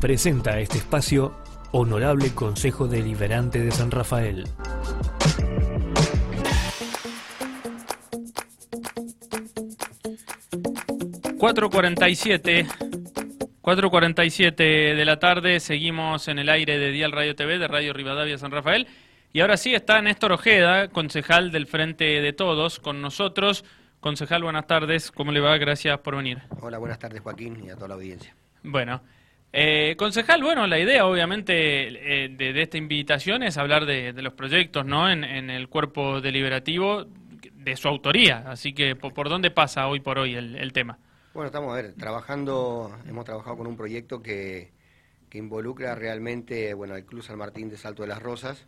presenta este espacio Honorable Consejo Deliberante de San Rafael. ...4.47... 4.47 de la tarde, seguimos en el aire de Dial Radio TV, de Radio Rivadavia San Rafael. Y ahora sí está Néstor Ojeda, concejal del Frente de Todos, con nosotros. Concejal, buenas tardes. ¿Cómo le va? Gracias por venir. Hola, buenas tardes Joaquín y a toda la audiencia. Bueno, eh, concejal, bueno, la idea obviamente eh, de, esta invitación es hablar de, los proyectos ¿no? En, el cuerpo deliberativo de su autoría. Así que, ¿por, dónde pasa hoy por hoy el, tema? Bueno, estamos a ver, trabajando, hemos trabajado con un proyecto que, que involucra realmente bueno, al Club San Martín de Salto de las Rosas,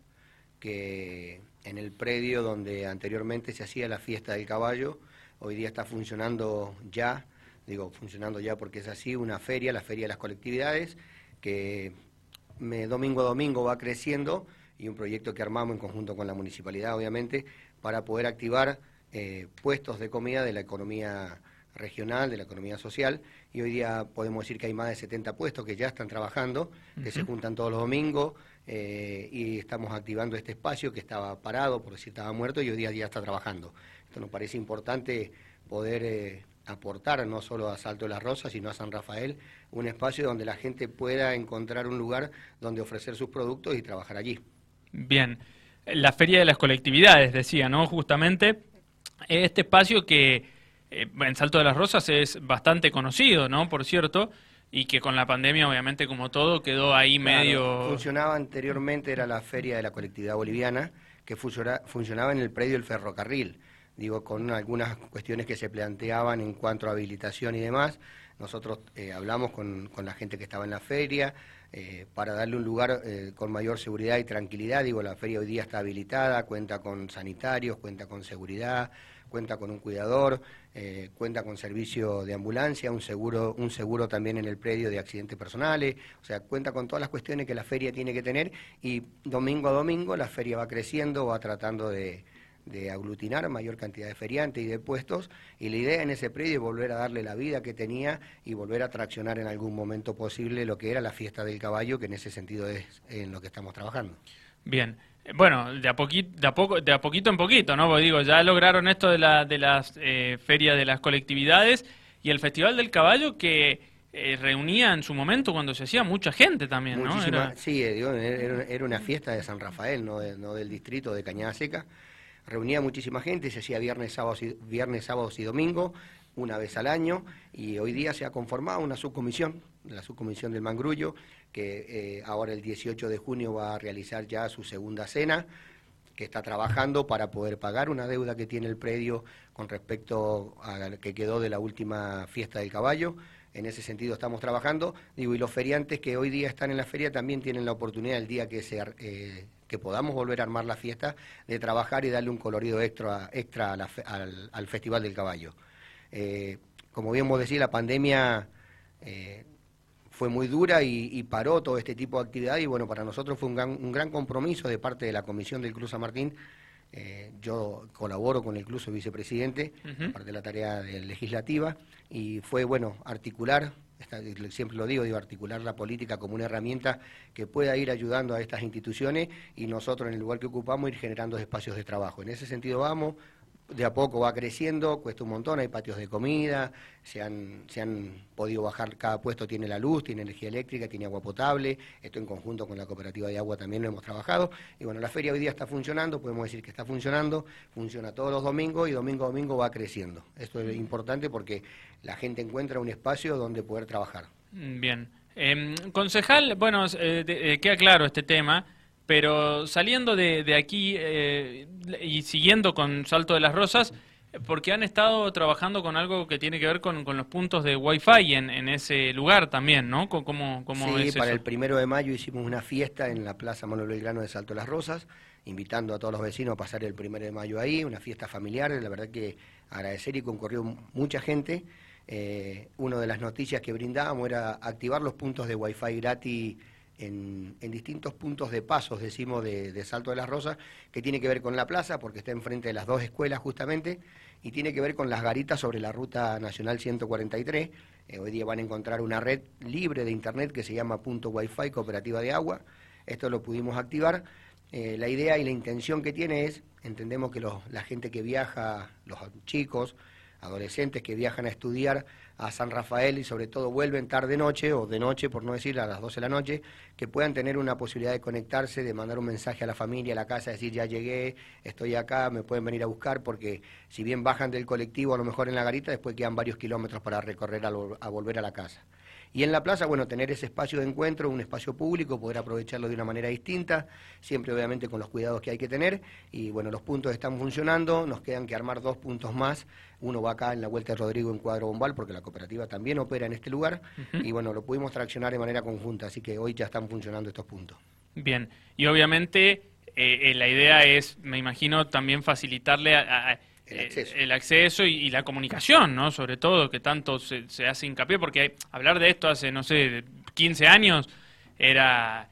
que en el predio donde anteriormente se hacía la fiesta del caballo, hoy día está funcionando ya, digo funcionando ya porque es así, una feria, la Feria de las Colectividades, que me, domingo a domingo va creciendo y un proyecto que armamos en conjunto con la municipalidad, obviamente, para poder activar eh, puestos de comida de la economía regional, de la economía social, y hoy día podemos decir que hay más de 70 puestos que ya están trabajando, que se juntan todos los domingos, eh, y estamos activando este espacio que estaba parado, por decir estaba muerto, y hoy día ya está trabajando. Esto nos parece importante poder eh, aportar no solo a Salto de las Rosas, sino a San Rafael, un espacio donde la gente pueda encontrar un lugar donde ofrecer sus productos y trabajar allí. Bien, la Feria de las Colectividades, decía, ¿no? Justamente, este espacio que eh, en Salto de las Rosas es bastante conocido, ¿no? Por cierto, y que con la pandemia, obviamente, como todo, quedó ahí medio... Funcionaba anteriormente, era la Feria de la Colectividad Boliviana, que funcionaba en el predio del ferrocarril digo, con algunas cuestiones que se planteaban en cuanto a habilitación y demás. Nosotros eh, hablamos con, con, la gente que estaba en la feria eh, para darle un lugar eh, con mayor seguridad y tranquilidad. Digo, la feria hoy día está habilitada, cuenta con sanitarios, cuenta con seguridad, cuenta con un cuidador, cuenta con servicio de ambulancia, un seguro, un seguro también en el predio de accidentes personales, o sea, cuenta con todas las cuestiones que la feria tiene que tener y domingo a domingo la feria va creciendo, va tratando de, de aglutinar mayor cantidad de feriantes y de puestos, y la idea en ese predio es volver a darle la vida que tenía y volver a traccionar en algún momento posible lo que era la fiesta del caballo, que en ese sentido es en lo que estamos trabajando. Bien. Bueno, de a, poquito, de, a poco, de a poquito en poquito, ¿no? Porque digo, ya lograron esto de, la, de las eh, ferias de las colectividades y el Festival del Caballo que eh, reunía en su momento cuando se hacía mucha gente también, ¿no? Sí, era, una fiesta de San Rafael, no, no del distrito de Cañada Seca reunía muchísima gente, se hacía viernes, sábados y, viernes, sábados y domingo, una vez al año, y hoy día se ha conformado una subcomisión, la subcomisión del Mangrullo, que eh, ahora el 18 de junio va a realizar ya su segunda cena, que está trabajando para poder pagar una deuda que tiene el predio con respecto a la que quedó de la última fiesta del caballo. En ese sentido estamos trabajando. Digo, y los feriantes que hoy día están en la feria también tienen la oportunidad el día que se eh, que podamos volver a armar la fiesta, de trabajar y darle un colorido extra, extra al, Festival del Caballo. Eh, como bien vos decís, la pandemia eh, fue muy dura y, paró todo este tipo de actividad y bueno, para nosotros fue un gran, compromiso de parte de la Comisión del Club San Martín. Eh, yo colaboro con el Club, soy vicepresidente, parte de la tarea legislativa, y fue bueno articular siempre lo digo, digo, articular la política como una herramienta que pueda ir ayudando a estas instituciones y nosotros en el lugar que ocupamos ir generando espacios de trabajo. En ese sentido vamos, de a poco va creciendo, cuesta un montón, hay patios de comida, se han, se han podido bajar, cada puesto tiene la luz, tiene energía eléctrica, tiene agua potable, esto en conjunto con la cooperativa de agua también lo hemos trabajado, y bueno, la feria hoy día está funcionando, podemos decir que está funcionando, funciona todos los domingos y domingo a domingo va creciendo. Esto es importante porque la gente encuentra un espacio donde poder trabajar. Bien. Em, concejal, bueno, eh, eh, queda claro este tema. Pero saliendo de, aquí eh, y siguiendo con Salto de las Rosas, porque han estado trabajando con algo que tiene que ver con, los puntos de Wi-Fi en, en, ese lugar también, ¿no? ¿Cómo, cómo sí, para el primero de mayo hicimos una fiesta en la Plaza Manuel Belgrano de Salto de las Rosas, invitando a todos los vecinos a pasar el primero de mayo ahí, una fiesta familiar, la verdad que agradecer y concurrió mucha gente. Eh, una de las noticias que brindábamos era activar los puntos de Wi-Fi gratis en, distintos puntos de pasos, decimos, de, Salto de las Rosas, que tiene que ver con la plaza, porque está enfrente de las dos escuelas justamente, y tiene que ver con las garitas sobre la ruta nacional 143, Eh, hoy día van a encontrar una red libre de Internet que se llama punto Wi-Fi Cooperativa de Agua. Esto lo pudimos activar. Eh, la idea y la intención que tiene es, entendemos que la gente que viaja, los chicos, adolescentes que viajan a estudiar a San Rafael y sobre todo vuelven tarde noche o de noche, por no decir a las 12 de la noche, que puedan tener una posibilidad de conectarse, de mandar un mensaje a la familia, a la casa, decir ya llegué, estoy acá, me pueden venir a buscar, porque si bien bajan del colectivo a lo mejor en la garita, después quedan varios kilómetros para recorrer a, a volver a la casa. Y en la plaza, bueno, tener ese espacio de encuentro, un espacio público, poder aprovecharlo de una manera distinta, siempre obviamente con los cuidados que hay que tener. Y bueno, los puntos están funcionando, nos quedan que armar dos puntos más. Uno va acá en la Vuelta de Rodrigo en Cuadro Bombal, porque la cooperativa también opera en este lugar. Y bueno, lo pudimos traccionar de manera conjunta, así que hoy ya están funcionando estos puntos. Bien, y obviamente eh, eh, la idea es, me imagino, también facilitarle a el acceso, y, la comunicación, ¿no? Sobre todo, que tanto se, se hace hincapié, porque hablar de esto hace, no sé, 15 años era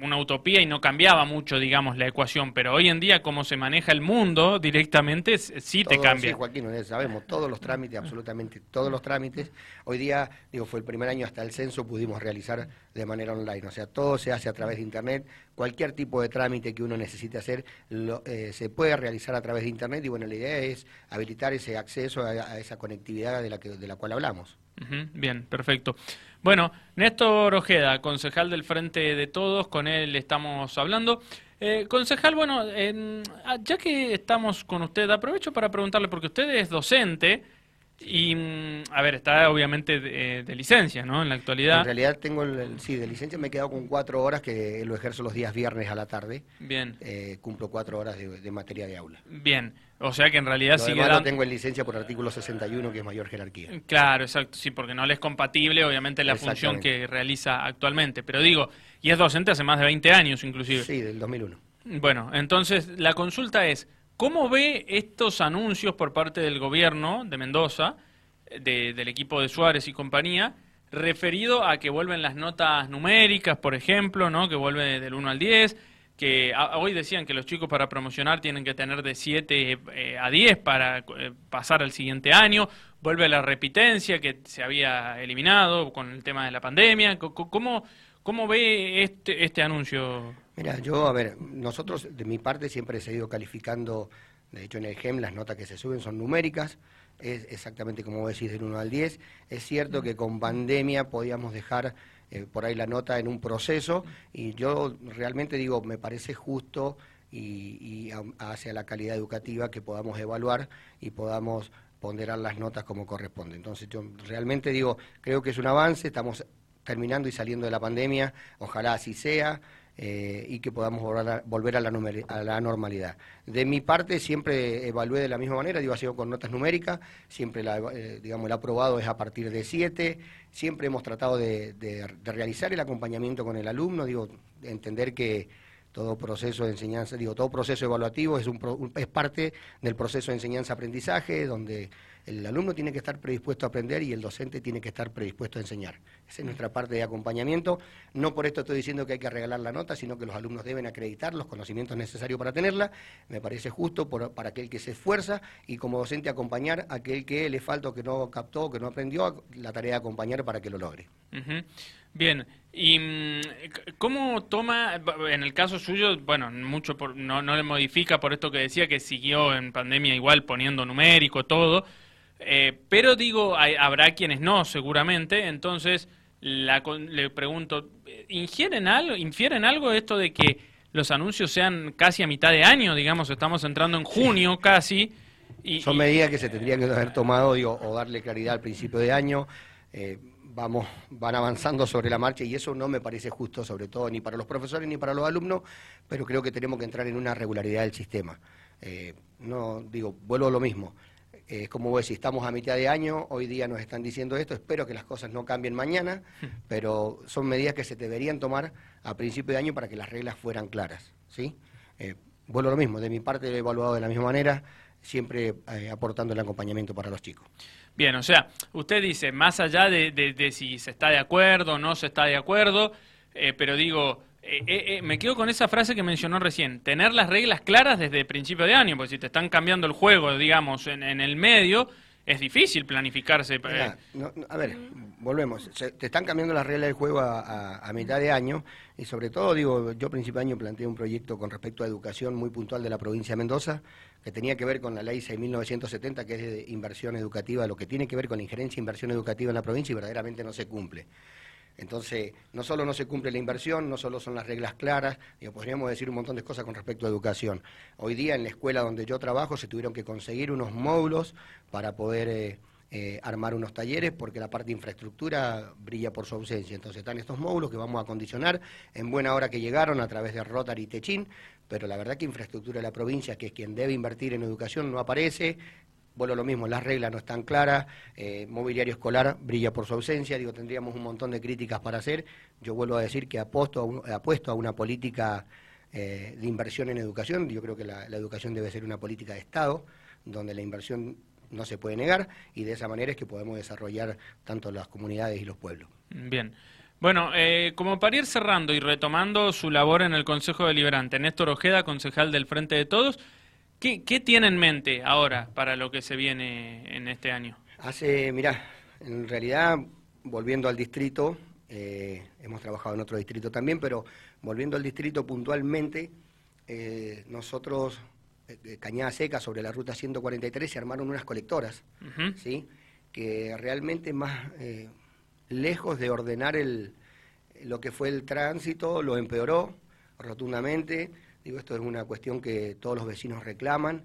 una utopía y no cambiaba mucho, digamos, la ecuación, pero hoy en día como se maneja el mundo directamente, sí te cambia. Sí, Joaquín, sabemos todos los trámites, absolutamente todos los trámites. Hoy día, digo, fue el primer año hasta el censo pudimos realizar de manera online, o sea, todo se hace a través de Internet, cualquier tipo de trámite que uno necesite hacer eh, se puede realizar a través de Internet y bueno, la idea es habilitar ese acceso a, esa conectividad de la, que, de la cual hablamos. Bien, perfecto. Bueno, Néstor Ojeda, concejal del Frente de Todos, con él estamos hablando. Eh, concejal, bueno, ah, ya que estamos con usted, aprovecho para preguntarle, porque usted es docente y, mm, a ver, está obviamente de, licencia, ¿no? En la actualidad. En realidad tengo, el, sí, de licencia me he quedado con cuatro horas que lo ejerzo los días viernes a la tarde. Bien. Eh, cumplo cuatro horas de, materia de aula. Bien. O sea que en realidad sigue dando... tengo en licencia por artículo 61, que es mayor jerarquía. Claro, exacto, sí, porque no le es compatible, obviamente, la función que realiza actualmente. Pero digo, y es docente hace más de 20 años, inclusive. Sí, del 2001. Bueno, entonces la consulta es, ¿cómo ve estos anuncios por parte del gobierno de Mendoza, del equipo de Suárez y compañía, referido a que vuelven las notas numéricas, por ejemplo, ¿no? que vuelve del 1 al 10? Que hoy decían que los chicos para promocionar tienen que tener de 7 eh, a 10 para eh, pasar al siguiente año, vuelve la repitencia que se había eliminado con el tema de la pandemia. ¿Cómo, cómo ve este, este anuncio? Mira, yo, a ver, nosotros de mi parte siempre he seguido calificando, de hecho en el GEM las notas que se suben son numéricas, es exactamente como vos decís del 1 al 10. Es cierto que con pandemia podíamos dejar eh, por ahí la nota en un proceso y yo realmente digo, me parece justo y, hacia la calidad educativa que podamos evaluar y podamos ponderar las notas como corresponde. Entonces yo realmente digo, creo que es un avance, estamos terminando y saliendo de la pandemia, ojalá así sea. Eh, y que podamos volver a, la a, la normalidad. De mi parte siempre evalué de la misma manera, digo, ha sido con notas numéricas, siempre la, eh, digamos, el aprobado es a partir de 7, siempre hemos tratado de, realizar el acompañamiento con el alumno, digo, entender que todo proceso de enseñanza, digo, todo proceso evaluativo es, un, es parte del proceso de enseñanza-aprendizaje, donde el alumno tiene que estar predispuesto a aprender y el docente tiene que estar predispuesto a enseñar. Esa es nuestra parte de acompañamiento. No por esto estoy diciendo que hay que regalar la nota, sino que los alumnos deben acreditar los conocimientos necesarios para tenerla. Me parece justo para aquel que se esfuerza y como docente acompañar a aquel que le falta que no captó, que no aprendió, la tarea de acompañar para que lo logre. Bien, ¿y mm, cómo toma, en el caso suyo, bueno, mucho no, no le modifica por esto que decía que siguió en pandemia igual poniendo numérico, todo, eh, pero digo, habrá quienes no, seguramente. Entonces, le pregunto, ¿ingieren algo, ¿infieren algo esto de que los anuncios sean casi a mitad de año? Digamos, estamos entrando en junio casi. Y, Son medidas que se tendrían que haber tomado digo, o darle claridad al principio de año. Eh, vamos, van avanzando sobre la marcha y eso no me parece justo, sobre todo ni para los profesores ni para los alumnos, pero creo que tenemos que entrar en una regularidad del sistema. Eh, no digo, vuelvo a lo mismo. Es como vos decís, estamos a mitad de año, hoy día nos están diciendo esto, espero que las cosas no cambien mañana, pero son medidas que se deberían tomar a principio de año para que las reglas fueran claras. ¿sí? Eh, vuelvo a lo mismo, de mi parte lo he evaluado de la misma manera, siempre eh, aportando el acompañamiento para los chicos. Bien, o sea, usted dice, más allá de, si se está de acuerdo o no se está de acuerdo, eh, pero digo, eh, eh, eh, me quedo con esa frase que mencionó recién, tener las reglas claras desde principio de año, porque si te están cambiando el juego, digamos, en, el medio, es difícil planificarse. Eh. a ver, volvemos. te están cambiando las reglas del juego a, mitad de año y sobre todo, digo, yo principio de año planteé un proyecto con respecto a educación muy puntual de la provincia de Mendoza que tenía que ver con la ley 6.970, que es de inversión educativa, lo que tiene que ver con la injerencia de inversión educativa en la provincia y verdaderamente no se cumple. Entonces, no solo no se cumple la inversión, no solo son las reglas claras, digo, podríamos decir un montón de cosas con respecto a educación. Hoy día en la escuela donde yo trabajo se tuvieron que conseguir unos módulos para poder eh, eh, armar unos talleres porque la parte de infraestructura brilla por su ausencia. Entonces están estos módulos que vamos a condicionar en buena hora que llegaron a través de Rotary y Techín, pero la verdad que infraestructura de la provincia, que es quien debe invertir en educación, no aparece, bueno, lo mismo, las reglas no están claras, eh, mobiliario escolar brilla por su ausencia, digo, tendríamos un montón de críticas para hacer. Yo vuelvo a decir que apuesto a, apuesto a una política eh, de inversión en educación, yo creo que la, educación debe ser una política de Estado, donde la inversión no se puede negar y de esa manera es que podemos desarrollar tanto las comunidades y los pueblos. Bien. Bueno, eh, como para ir cerrando y retomando su labor en el Consejo Deliberante, Néstor Ojeda, concejal del Frente de Todos, ¿Qué, tiene en mente ahora para lo que se viene en este año? Hace, mirá, en realidad, volviendo al distrito, eh, hemos trabajado en otro distrito también, pero volviendo al distrito puntualmente, eh, nosotros, eh, Cañada Seca, sobre la ruta 143, se armaron unas colectoras, ¿sí? que realmente más lejos de ordenar el, lo que fue el tránsito, lo empeoró rotundamente Digo, esto es una cuestión que todos los vecinos reclaman.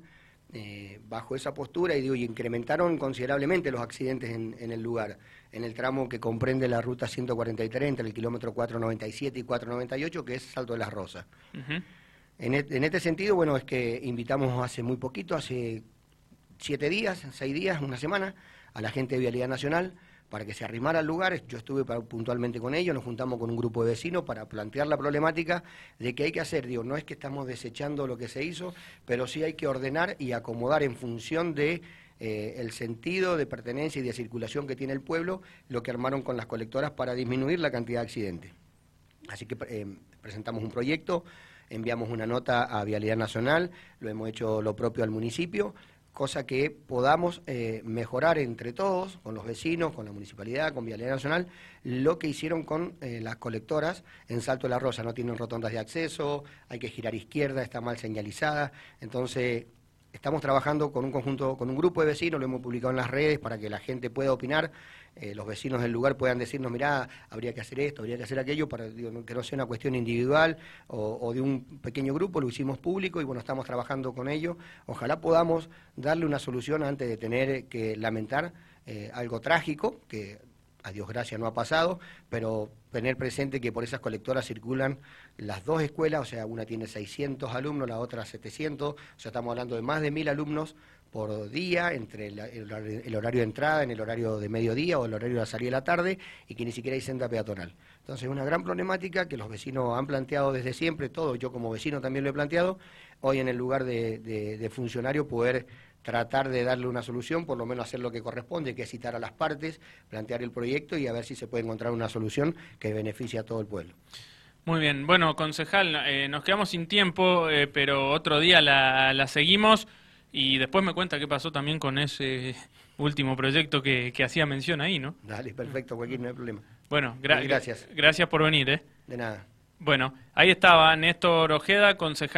Eh, bajo esa postura y, digo, y incrementaron considerablemente los accidentes en, el lugar, en el tramo que comprende la ruta 143 entre el kilómetro 497 y 498, que es Salto de las Rosas. en, en, este sentido, bueno, es que invitamos hace muy poquito, hace siete días, seis días, una semana, a la gente de Vialidad Nacional para que se arrimara al lugar. Yo estuve puntualmente con ellos, nos juntamos con un grupo de vecinos para plantear la problemática de que hay que hacer. Digo, no es que estamos desechando lo que se hizo, pero sí hay que ordenar y acomodar en función de eh, el sentido de pertenencia y de circulación que tiene el pueblo, lo que armaron con las colectoras para disminuir la cantidad de accidentes. Así que eh, presentamos un proyecto, enviamos una nota a Vialidad Nacional, lo hemos hecho lo propio al municipio, cosa que podamos eh, mejorar entre todos, con los vecinos, con la municipalidad, con Vialidad Nacional, lo que hicieron con eh, las colectoras en Salto de la Rosa. No tienen rotondas de acceso, hay que girar izquierda, está mal señalizada. Entonces, estamos trabajando con un conjunto, con un grupo de vecinos, lo hemos publicado en las redes para que la gente pueda opinar eh, los vecinos del lugar puedan decirnos, mirá, habría que hacer esto, habría que hacer aquello, para que no sea una cuestión individual o, de un pequeño grupo, lo hicimos público y bueno, estamos trabajando con ello. Ojalá podamos darle una solución antes de tener que lamentar eh, algo trágico, que a Dios gracias no ha pasado, pero tener presente que por esas colectoras circulan las dos escuelas, o sea, una tiene 600 alumnos, la otra 700, o sea, estamos hablando de más de mil alumnos por día, entre el, horario de entrada, en el horario de mediodía o el horario de salida de la tarde, y que ni siquiera hay senda peatonal. Entonces, es una gran problemática que los vecinos han planteado desde siempre, todo, yo como vecino también lo he planteado, hoy en el lugar de, funcionario poder tratar de darle una solución, por lo menos hacer lo que corresponde, que es citar a las partes, plantear el proyecto y a ver si se puede encontrar una solución que beneficie a todo el pueblo. Muy bien, bueno, concejal, eh, nos quedamos sin tiempo, eh, pero otro día la seguimos. Y después me cuenta qué pasó también con ese último proyecto que, hacía mención ahí, ¿no? Dale, perfecto, Joaquín, no hay problema. Bueno, gracias. Gracias por venir, ¿eh? De nada. Bueno, ahí estaba Néstor Ojeda, concejal.